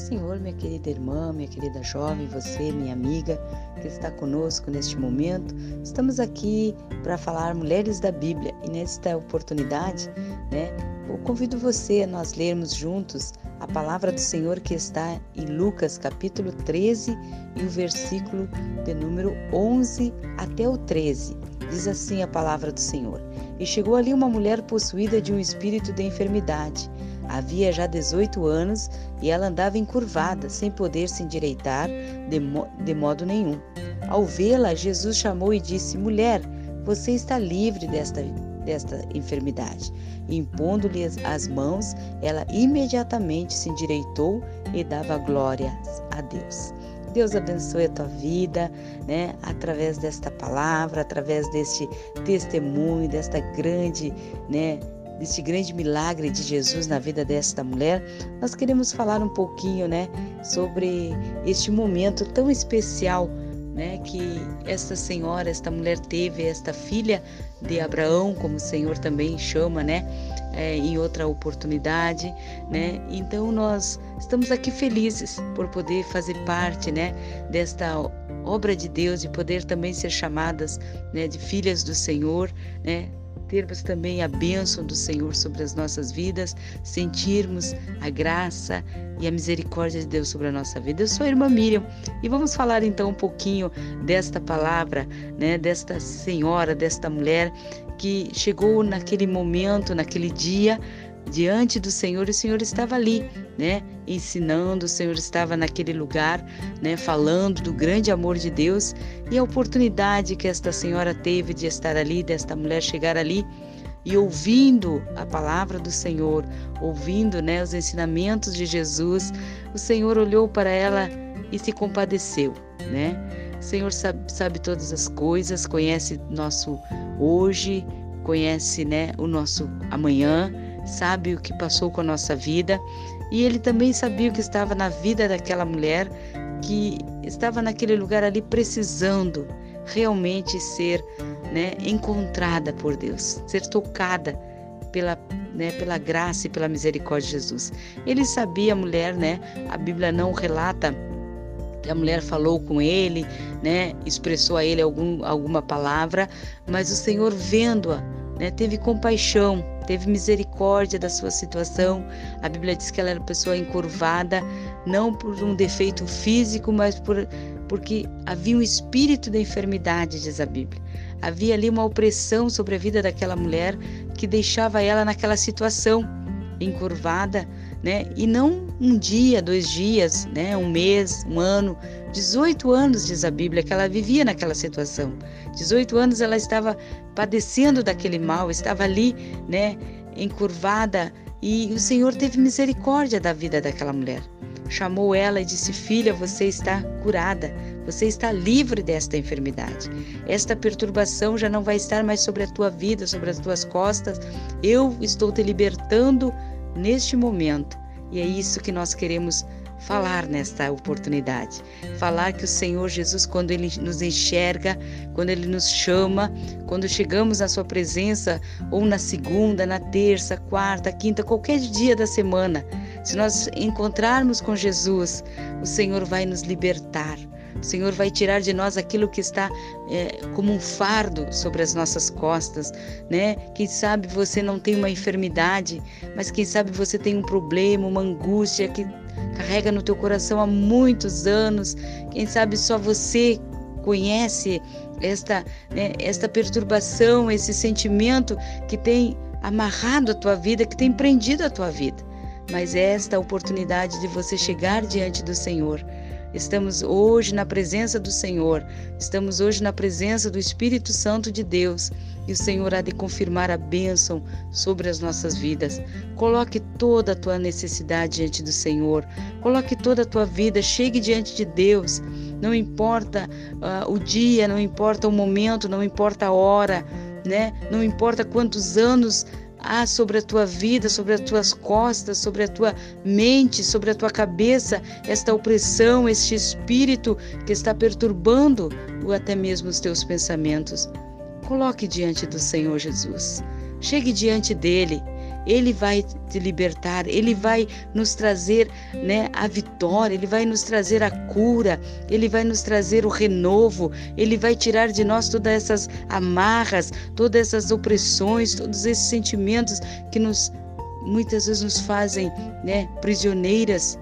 Senhor, minha querida irmã, minha querida jovem, você, minha amiga, que está conosco neste momento. Estamos aqui para falar Mulheres da Bíblia e nesta oportunidade, né, eu convido você a nós lermos juntos a palavra do Senhor que está em Lucas capítulo 13 e o versículo de número 11 até o 13. Diz assim a palavra do Senhor: E chegou ali uma mulher possuída de um espírito de enfermidade. Havia já 18 anos e ela andava encurvada, sem poder se endireitar de, mo de modo nenhum. Ao vê-la, Jesus chamou e disse: Mulher, você está livre desta, desta enfermidade. Impondo-lhe as mãos, ela imediatamente se endireitou e dava glórias a Deus. Deus abençoe a tua vida, né? Através desta palavra, através deste testemunho, desta grande, né? Deste grande milagre de Jesus na vida desta mulher, nós queremos falar um pouquinho, né? Sobre este momento tão especial, né? Que esta senhora, esta mulher teve, esta filha de Abraão, como o Senhor também chama, né? é, em outra oportunidade, né? Então nós estamos aqui felizes por poder fazer parte, né, desta obra de Deus e poder também ser chamadas, né, de filhas do Senhor, né? Termos também a bênção do Senhor sobre as nossas vidas, sentirmos a graça e a misericórdia de Deus sobre a nossa vida. Eu sou a irmã Miriam e vamos falar então um pouquinho desta palavra, né, desta senhora, desta mulher que chegou naquele momento, naquele dia, diante do Senhor o Senhor estava ali, né, ensinando, o Senhor estava naquele lugar, né, falando do grande amor de Deus e a oportunidade que esta senhora teve de estar ali, desta mulher chegar ali e ouvindo a palavra do Senhor, ouvindo, né, os ensinamentos de Jesus, o Senhor olhou para ela e se compadeceu, né? O Senhor sabe, sabe todas as coisas, conhece nosso hoje, conhece, né, o nosso amanhã, sabe o que passou com a nossa vida e ele também sabia o que estava na vida daquela mulher que estava naquele lugar ali precisando realmente ser né, encontrada por Deus, ser tocada pela, né, pela graça e pela misericórdia de Jesus. Ele sabia, a mulher, né, a Bíblia não relata que a mulher falou com ele, né, expressou a ele algum, alguma palavra, mas o Senhor vendo-a, né, teve compaixão, teve misericórdia da sua situação. A Bíblia diz que ela era uma pessoa encurvada, não por um defeito físico, mas por, porque havia um espírito de enfermidade, diz a Bíblia. Havia ali uma opressão sobre a vida daquela mulher que deixava ela naquela situação encurvada, né? E não um dia, dois dias, né? Um mês, um ano, 18 anos diz a Bíblia que ela vivia naquela situação. 18 anos ela estava padecendo daquele mal, estava ali, né? Encurvada e o Senhor teve misericórdia da vida daquela mulher. Chamou ela e disse: Filha, você está curada, você está livre desta enfermidade. Esta perturbação já não vai estar mais sobre a tua vida, sobre as tuas costas. Eu estou te libertando neste momento. E é isso que nós queremos falar nesta oportunidade. Falar que o Senhor Jesus, quando Ele nos enxerga, quando Ele nos chama, quando chegamos à Sua presença, ou na segunda, na terça, quarta, quinta, qualquer dia da semana, se nós encontrarmos com Jesus, o Senhor vai nos libertar. O Senhor vai tirar de nós aquilo que está é, como um fardo sobre as nossas costas, né? Quem sabe você não tem uma enfermidade, mas quem sabe você tem um problema, uma angústia que carrega no teu coração há muitos anos. Quem sabe só você conhece esta, né, esta perturbação, esse sentimento que tem amarrado a tua vida, que tem prendido a tua vida. Mas é esta oportunidade de você chegar diante do Senhor Estamos hoje na presença do Senhor, estamos hoje na presença do Espírito Santo de Deus e o Senhor há de confirmar a bênção sobre as nossas vidas. Coloque toda a tua necessidade diante do Senhor, coloque toda a tua vida, chegue diante de Deus. Não importa uh, o dia, não importa o momento, não importa a hora, né? Não importa quantos anos há sobre a tua vida, sobre as tuas costas, sobre a tua mente, sobre a tua cabeça, esta opressão, este espírito que está perturbando ou até mesmo os teus pensamentos. Coloque diante do Senhor Jesus. Chegue diante dele. Ele vai te libertar, Ele vai nos trazer né, a vitória, Ele vai nos trazer a cura, Ele vai nos trazer o renovo, Ele vai tirar de nós todas essas amarras, todas essas opressões, todos esses sentimentos que nos muitas vezes nos fazem né, prisioneiras,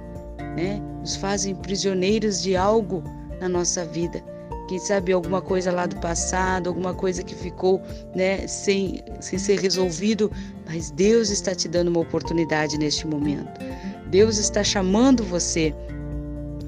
né, nos fazem prisioneiros de algo na nossa vida quem sabe alguma coisa lá do passado, alguma coisa que ficou né, sem, sem ser resolvido, mas Deus está te dando uma oportunidade neste momento. Deus está chamando você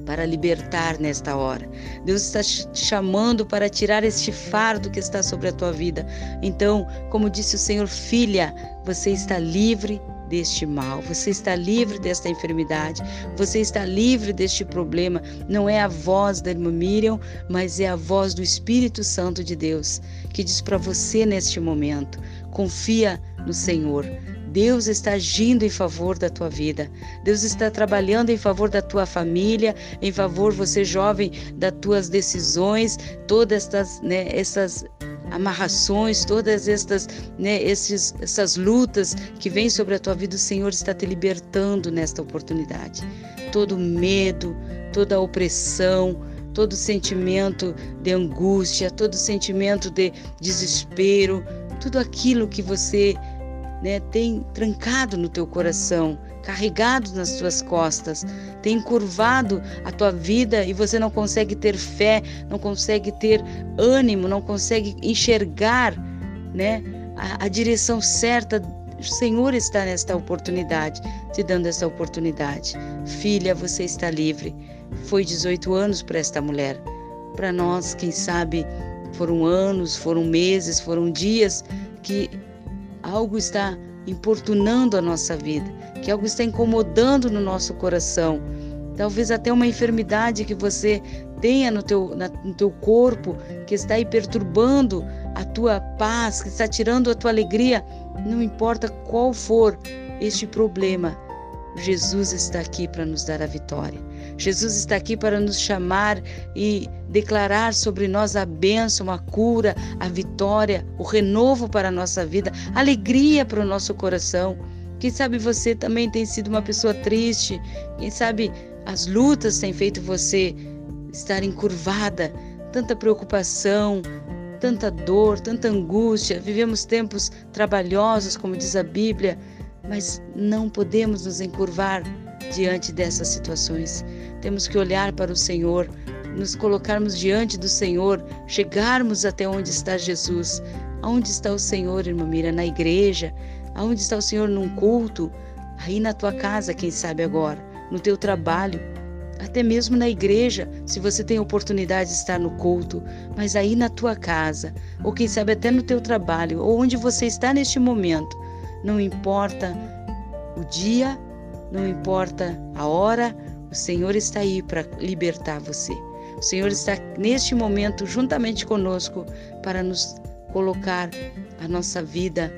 para libertar nesta hora. Deus está te chamando para tirar este fardo que está sobre a tua vida. Então, como disse o Senhor, filha, você está livre deste mal, você está livre desta enfermidade, você está livre deste problema. Não é a voz da irmã Miriam, mas é a voz do Espírito Santo de Deus que diz para você neste momento: confia no Senhor. Deus está agindo em favor da tua vida. Deus está trabalhando em favor da tua família, em favor você jovem das tuas decisões, todas estas, né, essas amarrações, todas estas, né, esses, essas lutas que vêm sobre a tua vida, o Senhor está te libertando nesta oportunidade. Todo medo, toda opressão, todo sentimento de angústia, todo sentimento de desespero, tudo aquilo que você né, tem trancado no teu coração, carregado nas tuas costas, tem curvado a tua vida e você não consegue ter fé, não consegue ter ânimo, não consegue enxergar, né, a, a direção certa. O Senhor está nesta oportunidade, te dando essa oportunidade. Filha, você está livre. Foi 18 anos para esta mulher. Para nós, quem sabe, foram anos, foram meses, foram dias que algo está importunando a nossa vida, que algo está incomodando no nosso coração. Talvez até uma enfermidade que você tenha no teu, na, no teu corpo, que está aí perturbando a tua paz, que está tirando a tua alegria. Não importa qual for este problema, Jesus está aqui para nos dar a vitória. Jesus está aqui para nos chamar e declarar sobre nós a bênção, a cura, a vitória, o renovo para a nossa vida, alegria para o nosso coração. Quem sabe você também tem sido uma pessoa triste, quem sabe as lutas têm feito você estar encurvada, tanta preocupação, tanta dor, tanta angústia. Vivemos tempos trabalhosos, como diz a Bíblia, mas não podemos nos encurvar diante dessas situações. Temos que olhar para o Senhor, nos colocarmos diante do Senhor, chegarmos até onde está Jesus. Aonde está o Senhor, irmã Mira? Na igreja? Aonde está o Senhor num culto? Aí na tua casa, quem sabe agora, no teu trabalho, até mesmo na igreja, se você tem oportunidade de estar no culto, mas aí na tua casa, ou quem sabe até no teu trabalho, ou onde você está neste momento, não importa o dia, não importa a hora, o Senhor está aí para libertar você. O Senhor está neste momento juntamente conosco para nos colocar a nossa vida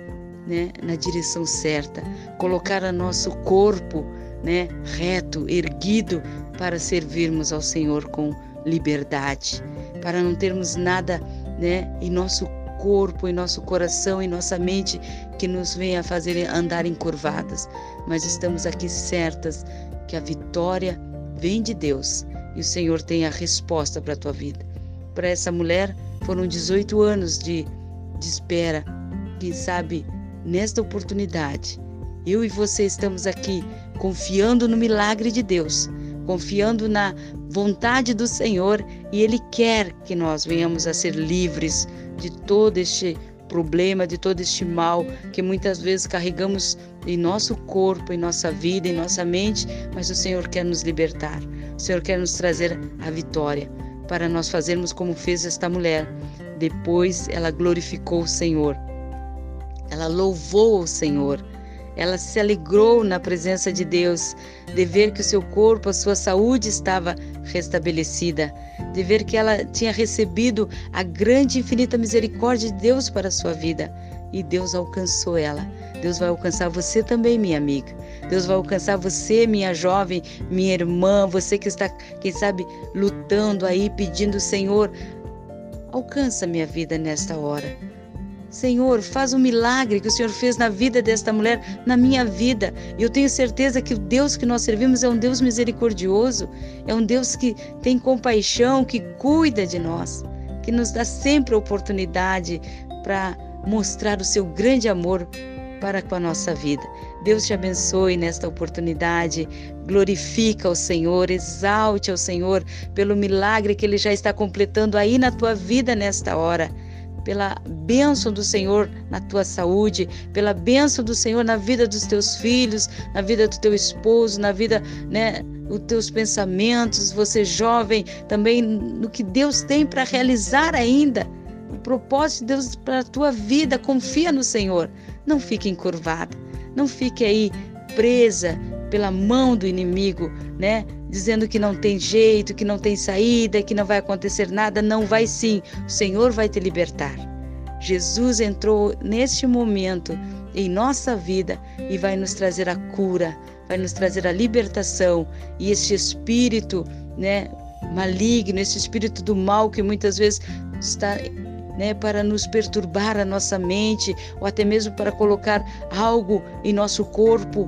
né, na direção certa, colocar o nosso corpo né, reto, erguido, para servirmos ao Senhor com liberdade, para não termos nada né, em nosso corpo, em nosso coração, em nossa mente que nos venha fazer andar encurvadas, mas estamos aqui certas que a vitória vem de Deus e o Senhor tem a resposta para a tua vida. Para essa mulher foram 18 anos de, de espera. Quem sabe nesta oportunidade, eu e você estamos aqui confiando no milagre de Deus, confiando na vontade do Senhor e Ele quer que nós venhamos a ser livres de todo este problema, de todo este mal que muitas vezes carregamos em nosso corpo, em nossa vida, em nossa mente, mas o Senhor quer nos libertar. O Senhor quer nos trazer a vitória para nós fazermos como fez esta mulher. Depois ela glorificou o Senhor. Ela louvou o Senhor ela se alegrou na presença de Deus, de ver que o seu corpo, a sua saúde estava restabelecida, de ver que ela tinha recebido a grande e infinita misericórdia de Deus para a sua vida. E Deus alcançou ela. Deus vai alcançar você também, minha amiga. Deus vai alcançar você, minha jovem, minha irmã, você que está, quem sabe, lutando aí, pedindo, Senhor, alcança minha vida nesta hora. Senhor, faz um milagre que o Senhor fez na vida desta mulher, na minha vida. E eu tenho certeza que o Deus que nós servimos é um Deus misericordioso, é um Deus que tem compaixão, que cuida de nós, que nos dá sempre a oportunidade para mostrar o seu grande amor para com a nossa vida. Deus te abençoe nesta oportunidade. Glorifica o Senhor, exalte ao Senhor pelo milagre que ele já está completando aí na tua vida nesta hora pela bênção do Senhor na tua saúde, pela bênção do Senhor na vida dos teus filhos, na vida do teu esposo, na vida, né, os teus pensamentos, você jovem, também no que Deus tem para realizar ainda. O propósito de Deus para a tua vida, confia no Senhor. Não fique encurvada, não fique aí presa pela mão do inimigo, né? Dizendo que não tem jeito, que não tem saída, que não vai acontecer nada. Não vai sim. O Senhor vai te libertar. Jesus entrou neste momento em nossa vida e vai nos trazer a cura, vai nos trazer a libertação e este espírito, né, maligno, esse espírito do mal que muitas vezes está né, para nos perturbar a nossa mente ou até mesmo para colocar algo em nosso corpo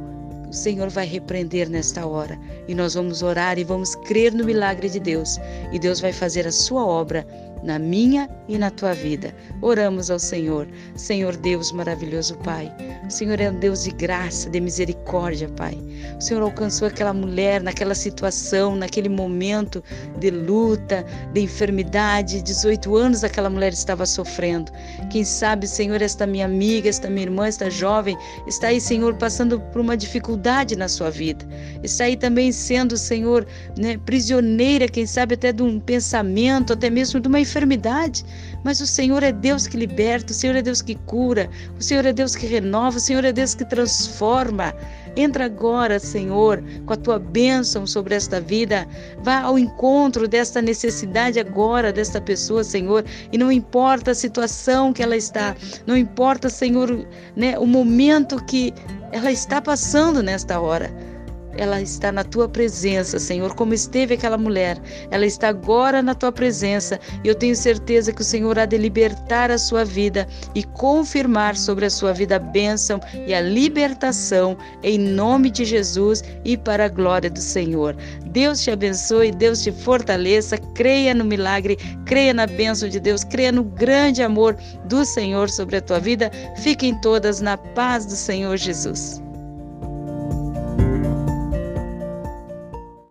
o Senhor vai repreender nesta hora. E nós vamos orar e vamos crer no milagre de Deus. E Deus vai fazer a sua obra na minha e na tua vida. Oramos ao Senhor. Senhor Deus maravilhoso Pai. O Senhor é um Deus de graça, de misericórdia, Pai. O Senhor alcançou aquela mulher naquela situação, naquele momento de luta, de enfermidade. 18 anos aquela mulher estava sofrendo. Quem sabe, Senhor, esta minha amiga, esta minha irmã, esta jovem, está aí, Senhor, passando por uma dificuldade na sua vida. Está aí também sendo, Senhor, né, prisioneira, quem sabe até de um pensamento, até mesmo de uma enfermidade enfermidade, mas o Senhor é Deus que liberta, o Senhor é Deus que cura, o Senhor é Deus que renova, o Senhor é Deus que transforma. Entra agora, Senhor, com a tua bênção sobre esta vida. Vá ao encontro desta necessidade agora desta pessoa, Senhor. E não importa a situação que ela está, não importa, Senhor, né, o momento que ela está passando nesta hora ela está na tua presença, Senhor, como esteve aquela mulher. Ela está agora na tua presença e eu tenho certeza que o Senhor há de libertar a sua vida e confirmar sobre a sua vida a bênção e a libertação em nome de Jesus e para a glória do Senhor. Deus te abençoe, Deus te fortaleça, creia no milagre, creia na bênção de Deus, creia no grande amor do Senhor sobre a tua vida. Fiquem todas na paz do Senhor Jesus.